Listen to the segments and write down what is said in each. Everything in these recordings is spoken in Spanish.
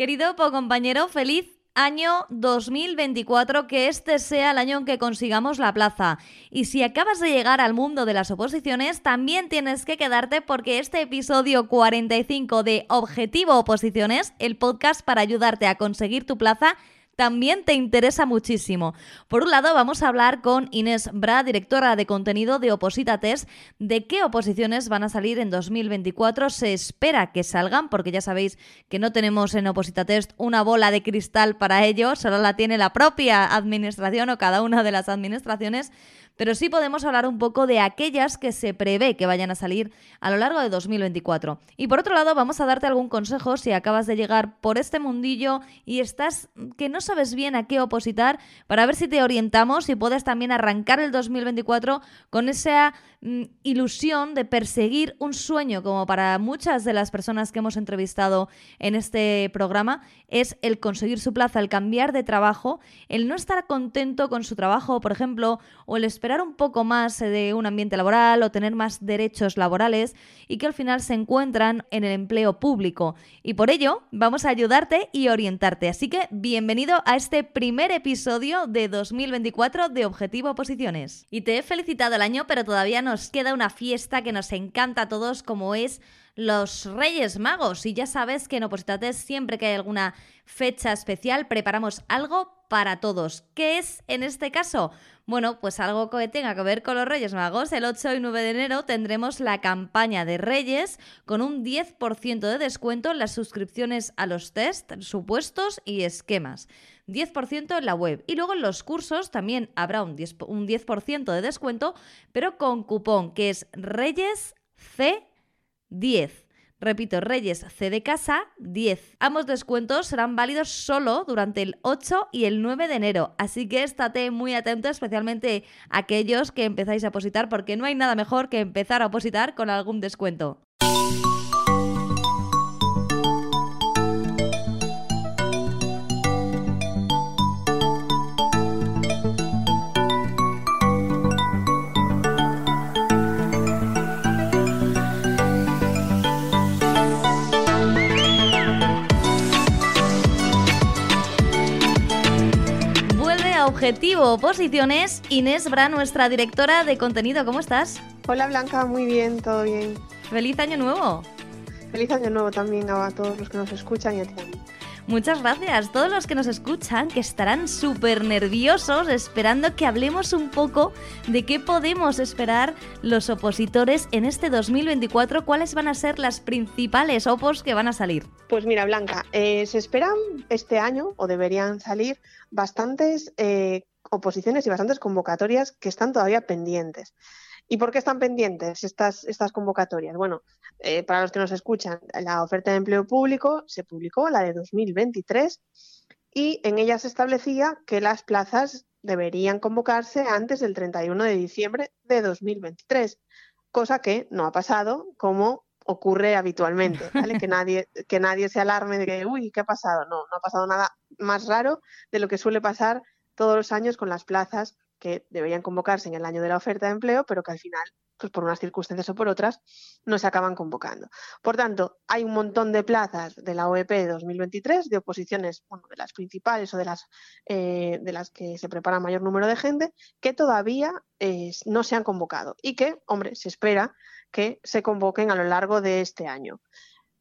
Querido compañero, feliz año 2024, que este sea el año en que consigamos la plaza. Y si acabas de llegar al mundo de las oposiciones, también tienes que quedarte porque este episodio 45 de Objetivo Oposiciones, el podcast para ayudarte a conseguir tu plaza, también te interesa muchísimo. Por un lado, vamos a hablar con Inés Bra, directora de contenido de Oposita Test, de qué oposiciones van a salir en 2024. Se espera que salgan, porque ya sabéis que no tenemos en Oposita Test una bola de cristal para ello, solo la tiene la propia administración o cada una de las administraciones pero sí podemos hablar un poco de aquellas que se prevé que vayan a salir a lo largo de 2024. Y por otro lado, vamos a darte algún consejo si acabas de llegar por este mundillo y estás que no sabes bien a qué opositar, para ver si te orientamos y puedes también arrancar el 2024 con esa mm, ilusión de perseguir un sueño, como para muchas de las personas que hemos entrevistado en este programa, es el conseguir su plaza, el cambiar de trabajo, el no estar contento con su trabajo, por ejemplo, o el esperar un poco más eh, de un ambiente laboral o tener más derechos laborales y que al final se encuentran en el empleo público. Y por ello vamos a ayudarte y orientarte. Así que bienvenido a este primer episodio de 2024 de Objetivo Posiciones. Y te he felicitado el año, pero todavía nos queda una fiesta que nos encanta a todos como es los Reyes Magos. Y ya sabes que en Opositates siempre que hay alguna fecha especial preparamos algo para todos. ¿Qué es en este caso? Bueno, pues algo que tenga que ver con los Reyes Magos. El 8 y 9 de enero tendremos la campaña de Reyes con un 10% de descuento en las suscripciones a los test, supuestos y esquemas. 10% en la web. Y luego en los cursos también habrá un 10%, un 10 de descuento, pero con cupón que es Reyes C10. Repito, Reyes C de casa 10. Ambos descuentos serán válidos solo durante el 8 y el 9 de enero, así que estate muy atento, especialmente aquellos que empezáis a opositar, porque no hay nada mejor que empezar a opositar con algún descuento. Objetivo Oposiciones, Inés Bra, nuestra directora de contenido. ¿Cómo estás? Hola Blanca, muy bien, todo bien. ¡Feliz año nuevo! Feliz año nuevo también a todos los que nos escuchan y a ti también. Muchas gracias. Todos los que nos escuchan, que estarán súper nerviosos esperando que hablemos un poco de qué podemos esperar los opositores en este 2024. ¿Cuáles van a ser las principales opos que van a salir? Pues mira, Blanca, eh, se esperan este año, o deberían salir, bastantes eh, oposiciones y bastantes convocatorias que están todavía pendientes. ¿Y por qué están pendientes estas, estas convocatorias? Bueno, eh, para los que nos escuchan, la oferta de empleo público se publicó, la de 2023, y en ella se establecía que las plazas deberían convocarse antes del 31 de diciembre de 2023, cosa que no ha pasado como ocurre habitualmente, ¿vale? que, nadie, que nadie se alarme de que, uy, ¿qué ha pasado? No, no ha pasado nada más raro de lo que suele pasar todos los años con las plazas que deberían convocarse en el año de la oferta de empleo, pero que al final, pues por unas circunstancias o por otras, no se acaban convocando. Por tanto, hay un montón de plazas de la OEP 2023, de oposiciones, bueno, de las principales o de las, eh, de las que se prepara mayor número de gente, que todavía eh, no se han convocado y que, hombre, se espera que se convoquen a lo largo de este año.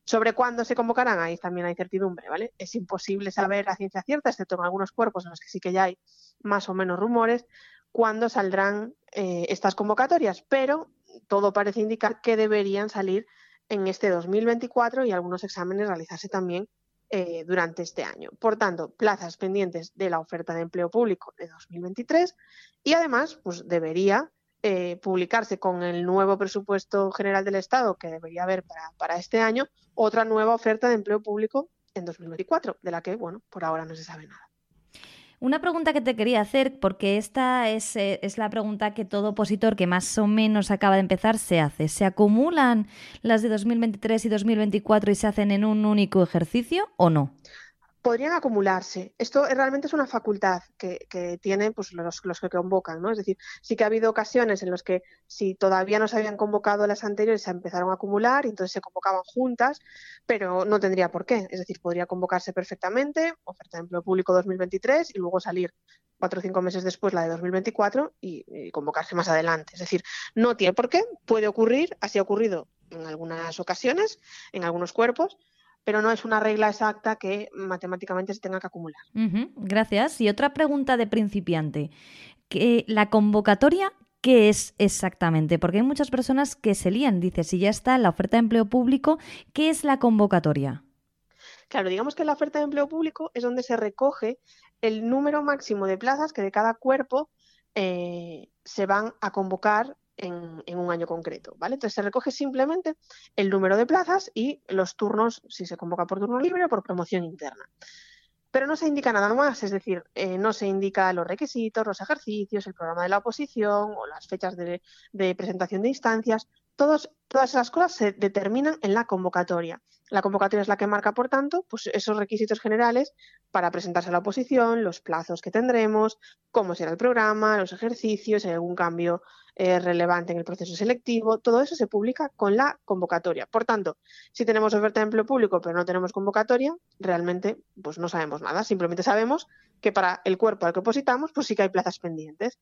Sobre cuándo se convocarán, ahí también hay incertidumbre, ¿vale? Es imposible saber a ciencia cierta, excepto en algunos cuerpos en los que sí que ya hay más o menos rumores, cuándo saldrán eh, estas convocatorias, pero todo parece indicar que deberían salir en este 2024 y algunos exámenes realizarse también eh, durante este año. Por tanto, plazas pendientes de la oferta de empleo público de 2023 y además, pues debería eh, publicarse con el nuevo presupuesto general del Estado que debería haber para, este año otra nueva oferta de empleo público en 2024, de la que, bueno, por ahora no se sabe nada. Una pregunta que te quería hacer, porque esta es, eh, es, la pregunta que todo opositor que más o menos acaba de empezar se hace. ¿Se acumulan las de 2023 y 2024 y se hacen en un único ejercicio o no? Podrían acumularse. Esto realmente es una facultad que, que tienen pues, los, los, que convocan, ¿no? Es decir, sí que ha habido ocasiones en las que si todavía no se habían convocado las anteriores se empezaron a acumular y entonces se convocaban juntas, pero no tendría por qué. Es decir, podría convocarse perfectamente, oferta de empleo público 2023 y luego salir cuatro o cinco meses después la de 2024 y, y convocarse más adelante. Es decir, no tiene por qué, puede ocurrir, así ha ocurrido en algunas ocasiones, en algunos cuerpos, pero no es una regla exacta que matemáticamente se tenga que acumular. Uh -huh, gracias. Y otra pregunta de principiante. ¿Que ¿La convocatoria qué es exactamente? Porque hay muchas personas que se lían. Dice, si ya está en la oferta de empleo público, ¿qué es la convocatoria? Claro, digamos que la oferta de empleo público es donde se recoge el número máximo de plazas que de cada cuerpo eh, se van a convocar en, en, un año concreto, ¿vale? Entonces se recoge simplemente el número de plazas y los turnos, si se convoca por turno libre o por promoción interna. Pero no se indica nada más, es decir, eh, no se indica los requisitos, los ejercicios, el programa de la oposición o las fechas de, de presentación de instancias. Todas esas cosas se determinan en la convocatoria. La convocatoria es la que marca, por tanto, pues esos requisitos generales para presentarse a la oposición, los plazos que tendremos, cómo será el programa, los ejercicios, si hay algún cambio eh, relevante en el proceso selectivo. Todo eso se publica con la convocatoria. Por tanto, si tenemos oferta de empleo público pero no tenemos convocatoria, realmente pues no sabemos nada. Simplemente sabemos que para el cuerpo al que opositamos, pues sí que hay plazas pendientes.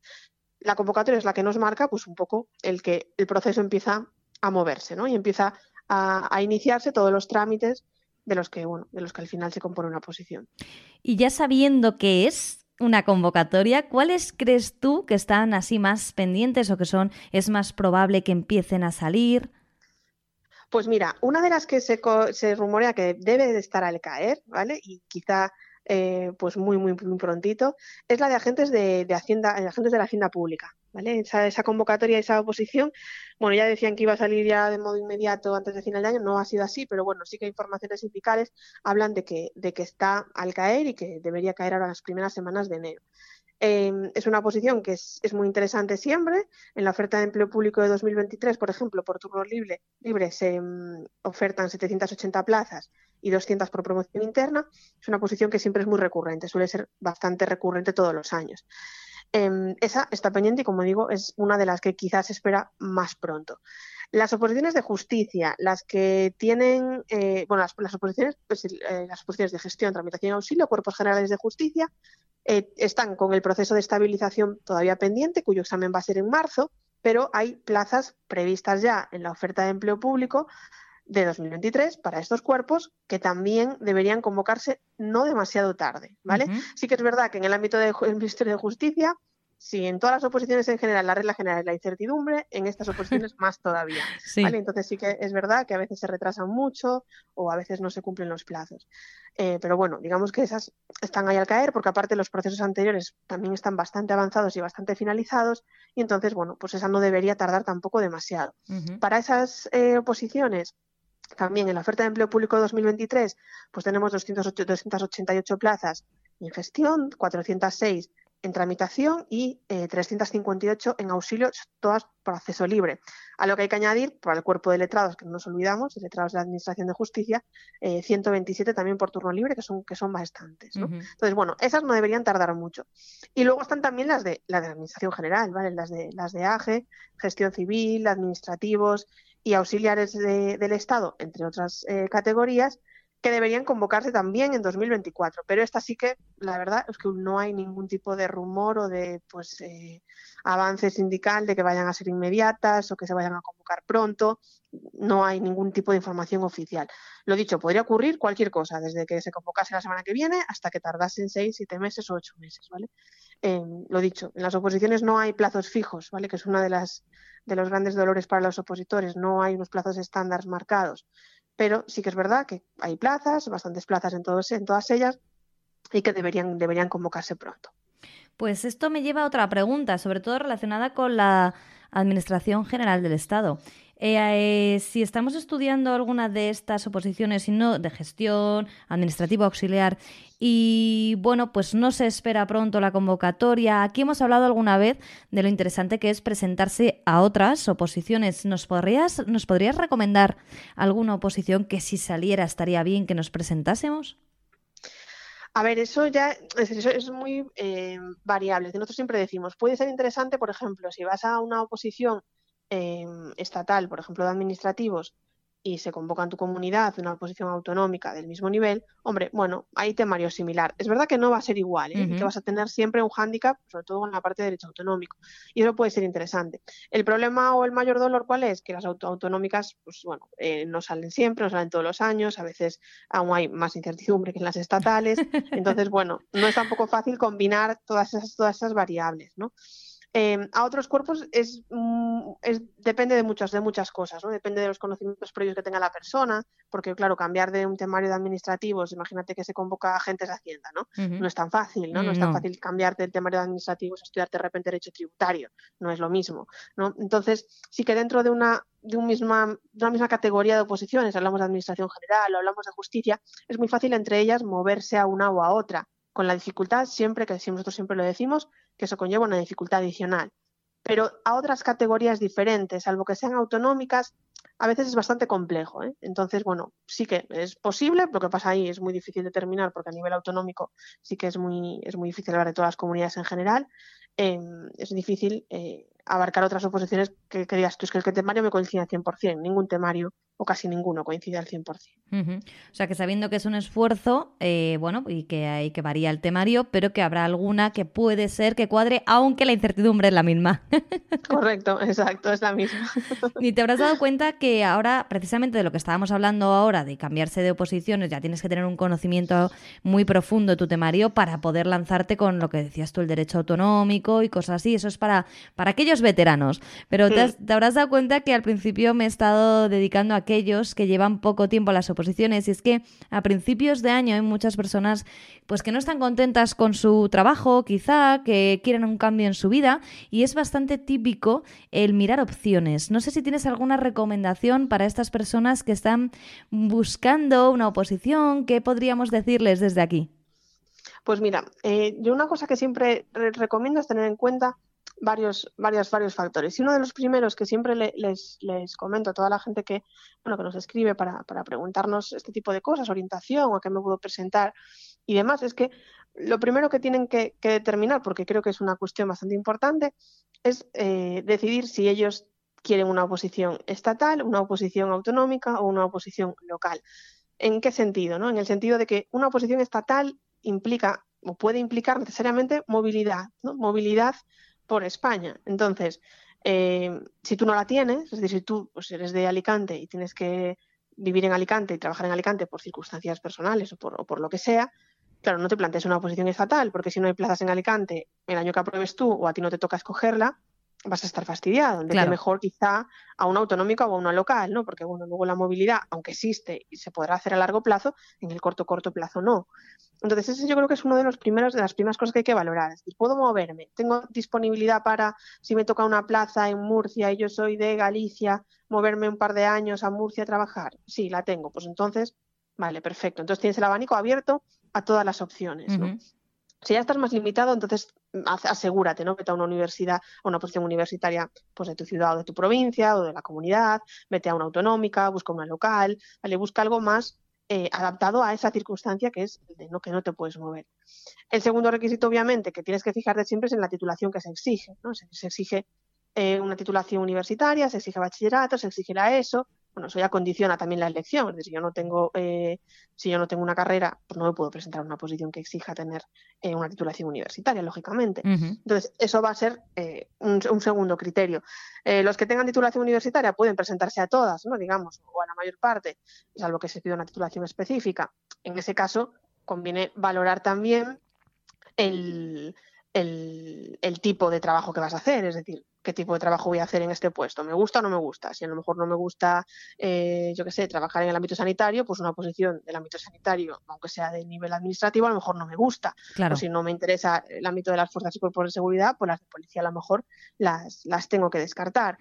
La convocatoria es la que nos marca, pues un poco el que el proceso empieza a moverse, ¿no? Y empieza a, a iniciarse todos los trámites de los que, bueno, de los que al final se compone una posición. Y ya sabiendo qué es una convocatoria, ¿cuáles crees tú que están así más pendientes o que son es más probable que empiecen a salir? Pues mira, una de las que se, se rumorea que debe de estar al caer, ¿vale? Y quizá eh, pues muy, muy, muy prontito, es la de agentes de, de Hacienda, agentes de la Hacienda Pública. ¿Vale? Esa, esa, convocatoria, esa oposición, bueno, ya decían que iba a salir ya de modo inmediato antes de final de año, no ha sido así, pero bueno, sí que informaciones sindicales hablan de que, de que está al caer y que debería caer ahora en las primeras semanas de enero. Eh, es una posición que es, muy interesante siempre. En la oferta de empleo público de 2023, por ejemplo, por turno libre, libre se um, ofertan 780 plazas y 200 por promoción interna. Es una posición que siempre es muy recurrente, suele ser bastante recurrente todos los años. Eh, esa está pendiente y, como digo, es una de las que quizás se espera más pronto. Las oposiciones de justicia, las que tienen, eh, bueno, las, las oposiciones, pues, eh, las oposiciones de gestión, tramitación y auxilio, cuerpos generales de justicia, eh, están con el proceso de estabilización todavía pendiente, cuyo examen va a ser en marzo, pero hay plazas previstas ya en la oferta de empleo público de 2023 para estos cuerpos que también deberían convocarse no demasiado tarde, ¿vale? Uh -huh. Sí que es verdad que en el ámbito del Ministerio de Justicia, si en todas las oposiciones en general la regla general es la incertidumbre, en estas oposiciones más todavía, sí. ¿vale? Entonces sí que es verdad que a veces se retrasan mucho o a veces no se cumplen los plazos. Eh, pero bueno, digamos que esas están ahí al caer porque aparte los procesos anteriores también están bastante avanzados y bastante finalizados y entonces, bueno, pues esa no debería tardar tampoco demasiado. Uh -huh. Para esas eh, oposiciones también en la oferta de empleo público 2023, pues tenemos 208, 288 plazas en gestión, 406 en tramitación y eh, 358 en auxilio, todas por acceso libre. A lo que hay que añadir, para el cuerpo de letrados, que no nos olvidamos, de letrados de la Administración de Justicia, eh, 127 también por turno libre, que son, que son bastantes. ¿no? Uh -huh. Entonces, bueno, esas no deberían tardar mucho. Y luego están también las de la de Administración General, ¿vale? las, de, las de AGE, gestión civil, administrativos y auxiliares de, del Estado, entre otras eh, categorías, que deberían convocarse también en 2024. Pero esta sí que, la verdad, es que no hay ningún tipo de rumor o de pues eh, avance sindical de que vayan a ser inmediatas o que se vayan a convocar pronto. No hay ningún tipo de información oficial. Lo dicho, podría ocurrir cualquier cosa, desde que se convocase la semana que viene hasta que tardasen seis, siete meses o ocho meses, ¿vale? Eh, lo dicho, en las oposiciones no hay plazos fijos, ¿vale? Que es una de las de los grandes dolores para los opositores. No hay unos plazos estándar marcados pero sí que es verdad que hay plazas, bastantes plazas en, en todas ellas, y que deberían, deberían convocarse pronto. Pues esto me lleva a otra pregunta, sobre todo relacionada con la Administración General del Estado. Eh, si estamos estudiando alguna de estas oposiciones, si no de gestión, administrativo auxiliar, y bueno, pues no se espera pronto la convocatoria. Aquí hemos hablado alguna vez de lo interesante que es presentarse a otras oposiciones. ¿Nos podrías, nos podrías recomendar alguna oposición que si saliera estaría bien que nos presentásemos? A ver, eso ya es, es muy eh, variable. Nosotros siempre decimos, puede ser interesante, por ejemplo, si vas a una oposición eh, estatal, por ejemplo, de administrativos, y se convoca en tu comunidad una oposición autonómica del mismo nivel, hombre, bueno, hay temario similar. Es verdad que no va a ser igual, ¿eh? que vas a tener siempre un hándicap, sobre todo en la parte de derecho autonómico, y eso puede ser interesante. El problema o el mayor dolor, ¿cuál es? Que las autonómicas, pues bueno, eh, no salen siempre, no salen todos los años, a veces aún hay más incertidumbre que en las estatales, entonces, bueno, no es tampoco fácil combinar todas esas, todas esas variables, ¿no? Em, a otros cuerpos mm, es, depende de muchas, de muchas cosas, ¿no? Depende de los conocimientos previos que tenga la persona, porque claro, cambiar de un temario de administrativos, imagínate que se convoca agentes de Hacienda, ¿no? No es tan fácil, ¿no? No es tan fácil cambiar del temario de administrativos a estudiar de repente derecho tributario, no es lo mismo, ¿no? Entonces, sí que dentro de una de, un misma, de una misma categoría de oposiciones, hablamos de administración general o hablamos de justicia, es muy fácil entre ellas moverse a una o a otra con la dificultad siempre, que nosotros siempre lo decimos, que eso conlleva una dificultad adicional. Pero a otras categorías diferentes, salvo que sean autonómicas, a veces es bastante complejo. ¿eh? Entonces, bueno, sí que es posible, lo que pasa ahí es muy difícil determinar porque a nivel autonómico sí que es muy, es muy difícil hablar de todas las comunidades en general. Em, es difícil eh, abarcar otras oposiciones que, que digas tú, es que el temario me coincide al 100%, ningún temario o casi ninguno coincide al 100%. O sea que sabiendo que es un esfuerzo, eh, bueno, y que hay que varía el temario, pero que habrá alguna que puede ser que cuadre, aunque la incertidumbre es la misma. Correcto, exacto, es la misma. y te habrás dado cuenta que ahora, precisamente de lo que estábamos hablando ahora, de cambiarse de oposiciones, ya tienes que tener un conocimiento muy profundo de tu temario para poder lanzarte con lo que decías tú, el derecho autonómico y cosas así. Eso es para, para aquellos veteranos. Pero te, te habrás dado cuenta que al principio me he estado dedicando a aquellos que llevan poco tiempo a las oposiciones. Y es que a principios de año hay muchas personas pues que no están contentas con su trabajo, quizá, que quieren un cambio en su vida. Y es bastante típico el mirar opciones. No sé si tienes alguna recomendación para estas personas que están buscando una oposición. ¿Qué podríamos decirles desde aquí? Pues mira, eh, yo una cosa que siempre recomiendo es tener en cuenta varios, varios, varios factores. Y uno de los primeros que siempre les, les comento a toda la gente que, bueno, que nos escribe para, para preguntarnos este tipo de cosas, orientación, a qué me puedo presentar y demás, es que lo primero que tienen que, determinar, porque creo que es una cuestión bastante importante, es eh, decidir si ellos quieren una oposición estatal, una oposición autonómica o una oposición local. ¿En qué sentido? No? En el sentido de que una oposición estatal implica o puede implicar necesariamente movilidad, movilidad por España. Entonces, eh, si tú no la tienes, es decir, si tú pues, eres de Alicante y tienes que vivir en Alicante y trabajar en Alicante por circunstancias personales o por, lo que sea, claro, no te plantees una posición estatal, porque si no hay plazas en Alicante el año que apruebes tú o a ti no te toca escogerla, vas a estar fastidiado. Entonces, mejor quizá a una autonómica o a una local, ¿no? Porque, bueno, luego la movilidad, aunque existe y se podrá hacer a largo plazo, en el corto, corto plazo no. Entonces, ese yo creo que es uno de los primeros, de las primeras cosas que hay que valorar. Es decir, puedo moverme, tengo disponibilidad para, si me toca una plaza en Murcia y yo soy de Galicia, moverme un par de años a Murcia a trabajar. Sí, la tengo. Pues entonces, vale, perfecto. Entonces tienes el abanico abierto a todas las opciones, ¿no? Si ya estás más limitado, entonces mm, asegúrate, ¿no? Vete a una universidad, a una posición universitaria pues de tu ciudad o de tu provincia o de la comunidad, vete a una autonómica, busca una local, ¿vale? Busca algo más eh, adaptado a esa circunstancia que es de no que no te puedes mover. El segundo requisito, obviamente, que tienes que fijarte siempre es en la titulación que se exige, ¿no? Se, exige eh, una titulación universitaria, se exige bachillerato, se exige ESO, bueno, eso ya condiciona también la elección. Es decir, si yo no tengo, eh, si yo no tengo una carrera, pues no me puedo presentar a una posición que exija tener eh, una titulación universitaria, lógicamente. Entonces, eso va a ser eh, un, segundo criterio. los que tengan titulación universitaria pueden presentarse a todas, ¿no? digamos, o a la mayor parte, salvo que se pida una titulación específica. En ese caso, conviene valorar también el, el tipo de trabajo que vas a hacer. Es decir, qué tipo de trabajo voy a hacer en este puesto. ¿Me gusta o no me gusta? Si a lo mejor no me gusta, eh, yo qué sé, trabajar en el ámbito sanitario, pues una posición del ámbito sanitario, aunque sea de nivel administrativo, a lo mejor no me gusta. Claro. O si no me interesa el ámbito de las fuerzas y cuerpos de seguridad, pues las de policía a lo mejor las, las tengo que descartar.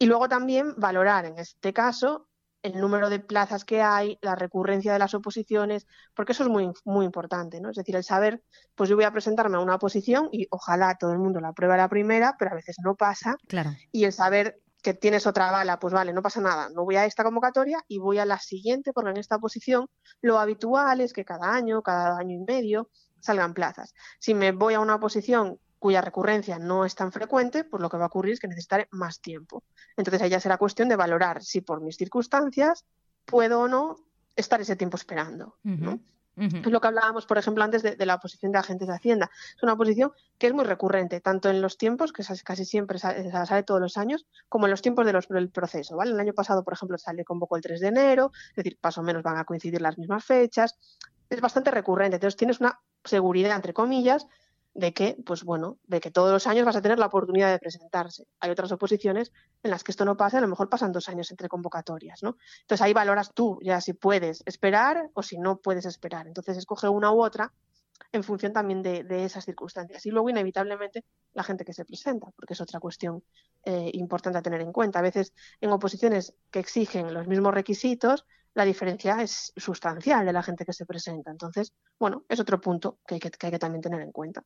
Y luego también valorar, en este caso, el número de plazas que hay, la recurrencia de las oposiciones, porque eso es muy, muy importante, ¿no? Es decir, el saber, pues yo voy a presentarme a una oposición y ojalá todo el mundo la apruebe a la primera, pero a veces no pasa. Claro. Y el saber que tienes otra bala, pues vale, no pasa nada, no voy a esta convocatoria y voy a la siguiente, porque en esta posición lo habitual es que cada año, cada año y medio, salgan plazas. Si me voy a una posición cuya recurrencia no es tan frecuente, pues lo que va a ocurrir es que necesitaré más tiempo. Entonces ahí ya será cuestión de valorar si por mis circunstancias puedo o no estar ese tiempo esperando. Es lo que hablábamos, por ejemplo, antes de, la posición de agentes de Hacienda. Es una posición que es muy recurrente, tanto en los tiempos, que casi siempre sale, sale todos los años, como en los tiempos de los, del proceso. ¿vale? El año pasado, por ejemplo, sale convocó el 3 de enero, es decir, más o menos van a coincidir las mismas fechas. Es bastante recurrente. Entonces tienes una seguridad, entre comillas, de que, pues bueno, de que todos los años vas a tener la oportunidad de presentarse. Hay otras oposiciones en las que esto no pasa, a lo mejor pasan dos años entre convocatorias, ¿no? Entonces ahí valoras tú ya si puedes esperar o si no puedes esperar. Entonces escoge una u otra en función también de, esas circunstancias. Y luego, inevitablemente, la gente que se presenta, porque es otra cuestión eh, importante a tener en cuenta. A veces en oposiciones que exigen los mismos requisitos, la diferencia es sustancial de la gente que se presenta. Entonces, bueno, es otro punto que hay que, también tener en cuenta.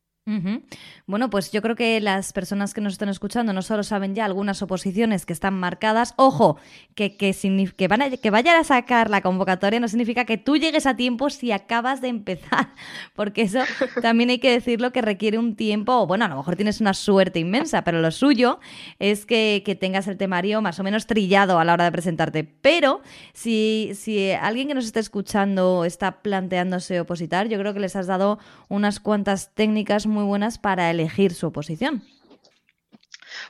Bueno, pues yo creo que las personas que nos están escuchando no solo saben ya algunas oposiciones que están marcadas, ojo, que, que, que, van a, que vayan a sacar la convocatoria no significa que tú llegues a tiempo si acabas de empezar, porque eso también hay que decirlo que requiere un tiempo, bueno, a lo mejor tienes una suerte inmensa, pero lo suyo es que, que tengas el temario más o menos trillado a la hora de presentarte. Pero si si alguien que nos está escuchando está planteándose opositar, yo creo que les has dado unas cuantas técnicas muy buenas para elegir su oposición.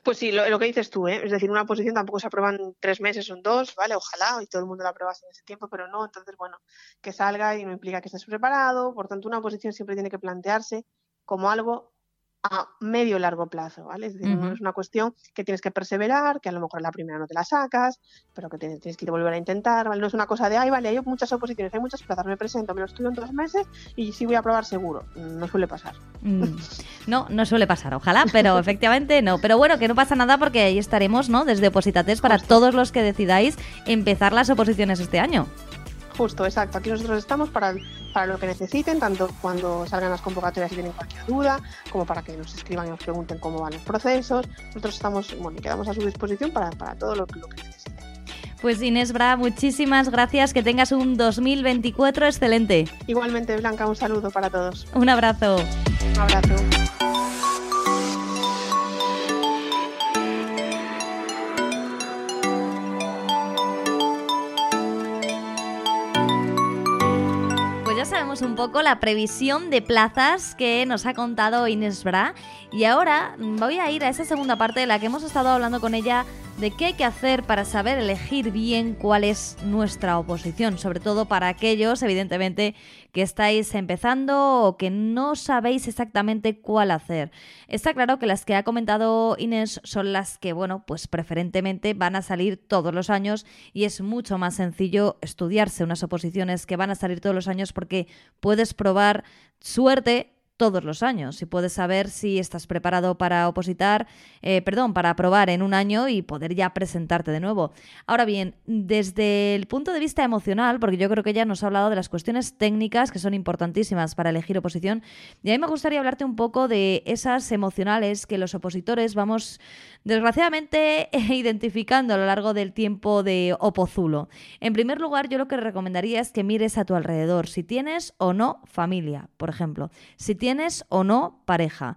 Pues sí, lo, que dices tú, ¿eh? es decir, una oposición tampoco se aprueba en tres meses o en dos, ¿vale? Ojalá y todo el mundo la apruebase en ese tiempo, pero no, entonces, bueno, que salga y no implica que estés preparado, por tanto, una oposición siempre tiene que plantearse como algo a medio largo plazo, ¿vale? Es decir, no es una cuestión que tienes que perseverar, que a lo mejor la primera no te la sacas, pero que tienes, que volver a intentar, ¿vale? No es una cosa de, ay, vale, hay muchas oposiciones, hay muchas plazas, me presento, me lo estudio en dos meses y sí voy a probar seguro. No suele pasar. Mm. No, no suele pasar, ojalá, pero efectivamente no. Pero bueno, que no pasa nada porque ahí estaremos, ¿no? Desde Opositates para todos los que decidáis empezar las oposiciones este año. Justo, exacto. Aquí nosotros estamos para, para lo que necesiten, tanto cuando salgan las convocatorias y tienen cualquier duda, como para que nos escriban y nos pregunten cómo van los procesos. Nosotros estamos, bueno, y quedamos a su disposición para, para todo lo, lo que necesiten. Pues Inés Bra, muchísimas gracias. Que tengas un 2024 excelente. Igualmente, Blanca, un saludo para todos. Un abrazo. Un abrazo. Un poco la previsión de plazas que nos ha contado Inés Bra. Y ahora voy a ir a esa segunda parte de la que hemos estado hablando con ella de qué hay que hacer para saber elegir bien cuál es nuestra oposición, sobre todo para aquellos, evidentemente, que estáis empezando o que no sabéis exactamente cuál hacer. Está claro que las que ha comentado Inés son las que, bueno, pues preferentemente van a salir todos los años y es mucho más sencillo estudiarse unas oposiciones que van a salir todos los años porque puedes probar suerte todos los años y puedes saber si estás preparado para opositar, eh, perdón, para aprobar en un año y poder ya presentarte de nuevo. Ahora bien, desde el punto de vista emocional, porque yo creo que ya nos ha hablado de las cuestiones técnicas que son importantísimas para elegir oposición, y a mí me gustaría hablarte un poco de esas emocionales que los opositores vamos desgraciadamente identificando a lo largo del tiempo de opozulo. En primer lugar, yo lo que recomendaría es que mires a tu alrededor, si tienes o no familia, por ejemplo, si tienes o no pareja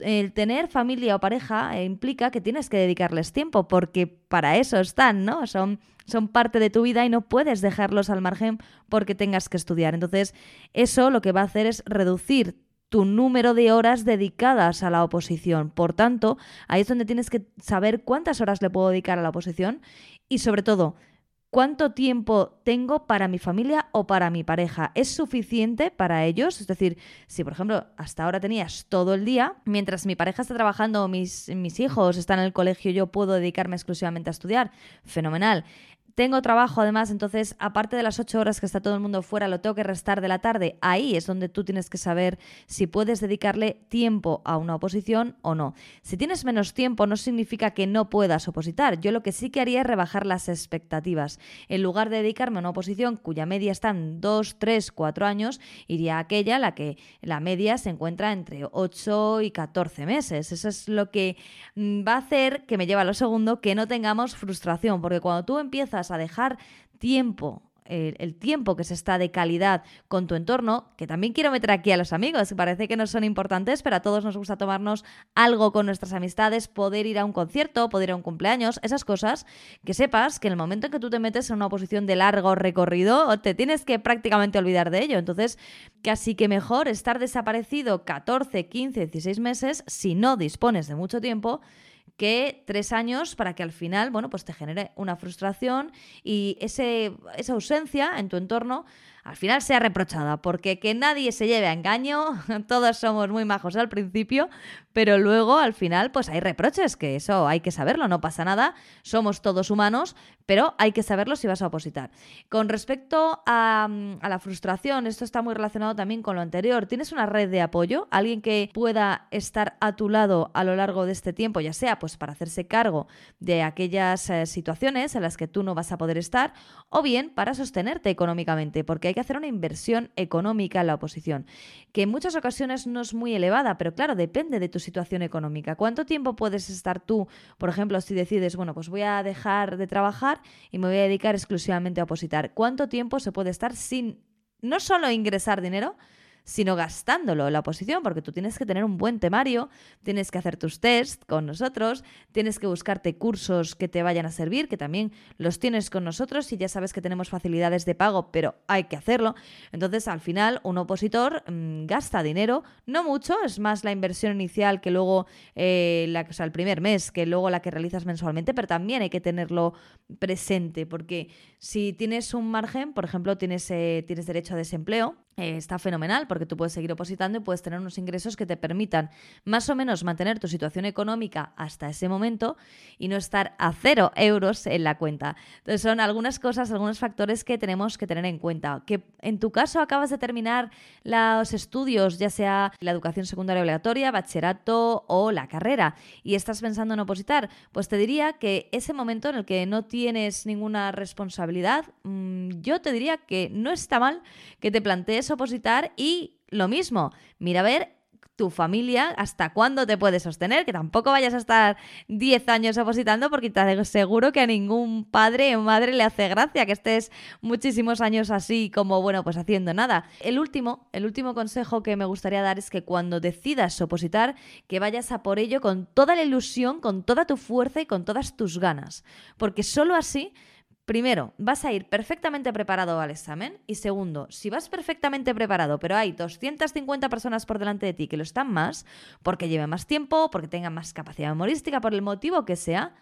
el tener familia o pareja eh, implica que tienes que dedicarles tiempo, porque para eso están, ¿no? Son, son parte de tu vida y no puedes dejarlos al margen porque tengas que estudiar. Entonces, eso lo que va a hacer es reducir tu número de horas dedicadas a la oposición. Por tanto, ahí es donde tienes que saber cuántas horas le puedo dedicar a la oposición y sobre todo, cuánto tiempo tengo para mi familia o para mi pareja. ¿Es suficiente para ellos? Es decir, si por ejemplo hasta ahora tenías todo el día, mientras mi pareja está trabajando mis, mis hijos están en el colegio, yo puedo dedicarme exclusivamente a estudiar. Fenomenal tengo trabajo además, entonces aparte de las ocho horas que está todo el mundo fuera, lo tengo que restar de la tarde, ahí es donde tú tienes que saber si puedes dedicarle tiempo a una oposición o no. Si tienes menos tiempo no significa que no puedas opositar. Yo lo que sí que haría es rebajar las expectativas. En lugar de dedicarme a una oposición cuya media está en 2, 3, 4 años, iría a aquella la que la media se encuentra entre 8 y 14 meses. Eso es lo que mm, va a hacer que me lleva a lo segundo que no tengamos frustración, porque cuando tú empiezas a dejar tiempo el, tiempo que se está de calidad con tu entorno, que también quiero meter aquí a los amigos, parece que no son importantes, pero a todos nos gusta tomarnos algo con nuestras amistades, poder ir a un concierto, poder ir a un cumpleaños, esas cosas, que sepas que en el momento en que tú te metes en una posición de largo recorrido, te tienes que prácticamente olvidar de ello. Entonces, casi que mejor estar desaparecido 14, 15, 16 meses si no dispones de mucho tiempo que tres años para que al final, bueno, pues te genere una frustración y ese, esa ausencia en tu entorno al final sea reprochada, porque que nadie se lleve a engaño, todos somos muy majos al principio, pero luego al final pues hay reproches, que eso hay que saberlo, no pasa nada, somos todos humanos, pero hay que saberlo si vas a opositar. Con respecto a, la frustración, esto está muy relacionado también con lo anterior, ¿tienes una red de apoyo? ¿Alguien que pueda estar a tu lado a lo largo de este tiempo, ya sea pues para hacerse cargo de aquellas eh, situaciones en las que tú no vas a poder estar, o bien para sostenerte económicamente, porque hay que hacer una inversión económica en la oposición, que en muchas ocasiones no es muy elevada, pero claro, depende de tu situación económica. ¿Cuánto tiempo puedes estar tú, por ejemplo, si decides, bueno, pues voy a dejar de trabajar y me voy a dedicar exclusivamente a opositar? ¿Cuánto tiempo se puede estar sin no solo ingresar dinero, sino gastándolo la oposición, porque tú tienes que tener un buen temario, tienes que hacer tus test con nosotros, tienes que buscarte cursos que te vayan a servir, que también los tienes con nosotros y ya sabes que tenemos facilidades de pago, pero hay que hacerlo. Entonces, al final, un opositor mm, gasta dinero, no mucho, es más la inversión inicial que luego, eh, la, el primer mes, que luego la que realizas mensualmente, pero también hay que tenerlo presente, porque si tienes un margen, por ejemplo, tienes, eh, tienes derecho a desempleo, eh, está fenomenal porque tú puedes seguir opositando y puedes tener unos ingresos que te permitan más o menos mantener tu situación económica hasta ese momento y no estar a cero euros en la cuenta. Entonces son algunas cosas, algunos factores que tenemos que tener en cuenta. Que en tu caso acabas de terminar los estudios, ya sea la educación secundaria obligatoria, bachillerato o la carrera, y estás pensando en opositar, pues te diría que ese momento en el que no tienes ninguna responsabilidad, mm, yo te diría que no está mal que te plantees opositar y lo mismo, mira a ver tu familia, hasta cuándo te puede sostener, que tampoco vayas a estar 10 años opositando porque te aseguro que a ningún padre o madre le hace gracia que estés muchísimos años así como, bueno, pues haciendo nada. El último, el último consejo que me gustaría dar es que cuando decidas opositar, que vayas a por ello con toda la ilusión, con toda tu fuerza y con todas tus ganas, porque solo así Primero, vas a ir perfectamente preparado al examen y segundo, si vas perfectamente preparado pero hay 250 personas por delante de ti que lo están más, porque lleven más tiempo, porque tengan más capacidad memorística, por el motivo que sea,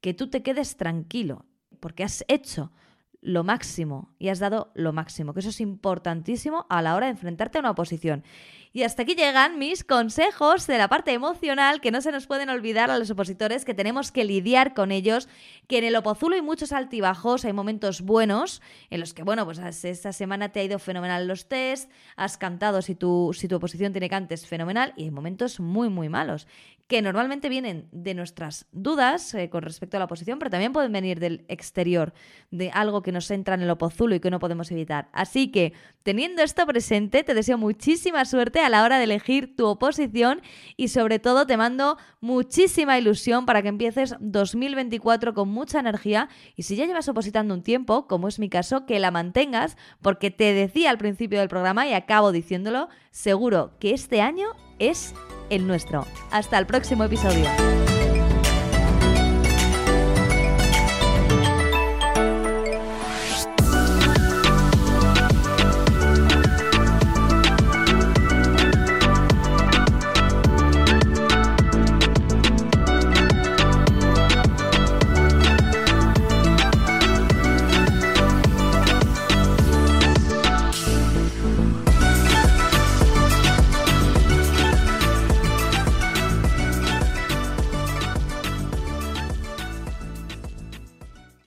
que tú te quedes tranquilo, porque has hecho lo máximo y has dado lo máximo, que eso es importantísimo a la hora de enfrentarte a una oposición. Y hasta aquí llegan mis consejos de la parte emocional que no se nos pueden olvidar a los opositores, que tenemos que lidiar con ellos, que en el Opozulo hay muchos altibajos, hay momentos buenos en los que, bueno, pues esta semana te ha ido fenomenal los test, has cantado si tu, si tu oposición tiene cantes fenomenal y hay momentos muy, muy malos que normalmente vienen de nuestras dudas eh, con respecto a la oposición, pero también pueden venir del exterior, de algo que nos entra en el opozulo y que no podemos evitar. Así que, teniendo esto presente, te deseo muchísima a la hora de elegir tu oposición y sobre todo te mando muchísima ilusión para que empieces 2024 con mucha energía y si ya llevas opositando un tiempo, como es mi caso, que la mantengas, porque te decía al principio del programa y acabo diciéndolo, seguro que este año es el nuestro. Hasta el próximo episodio.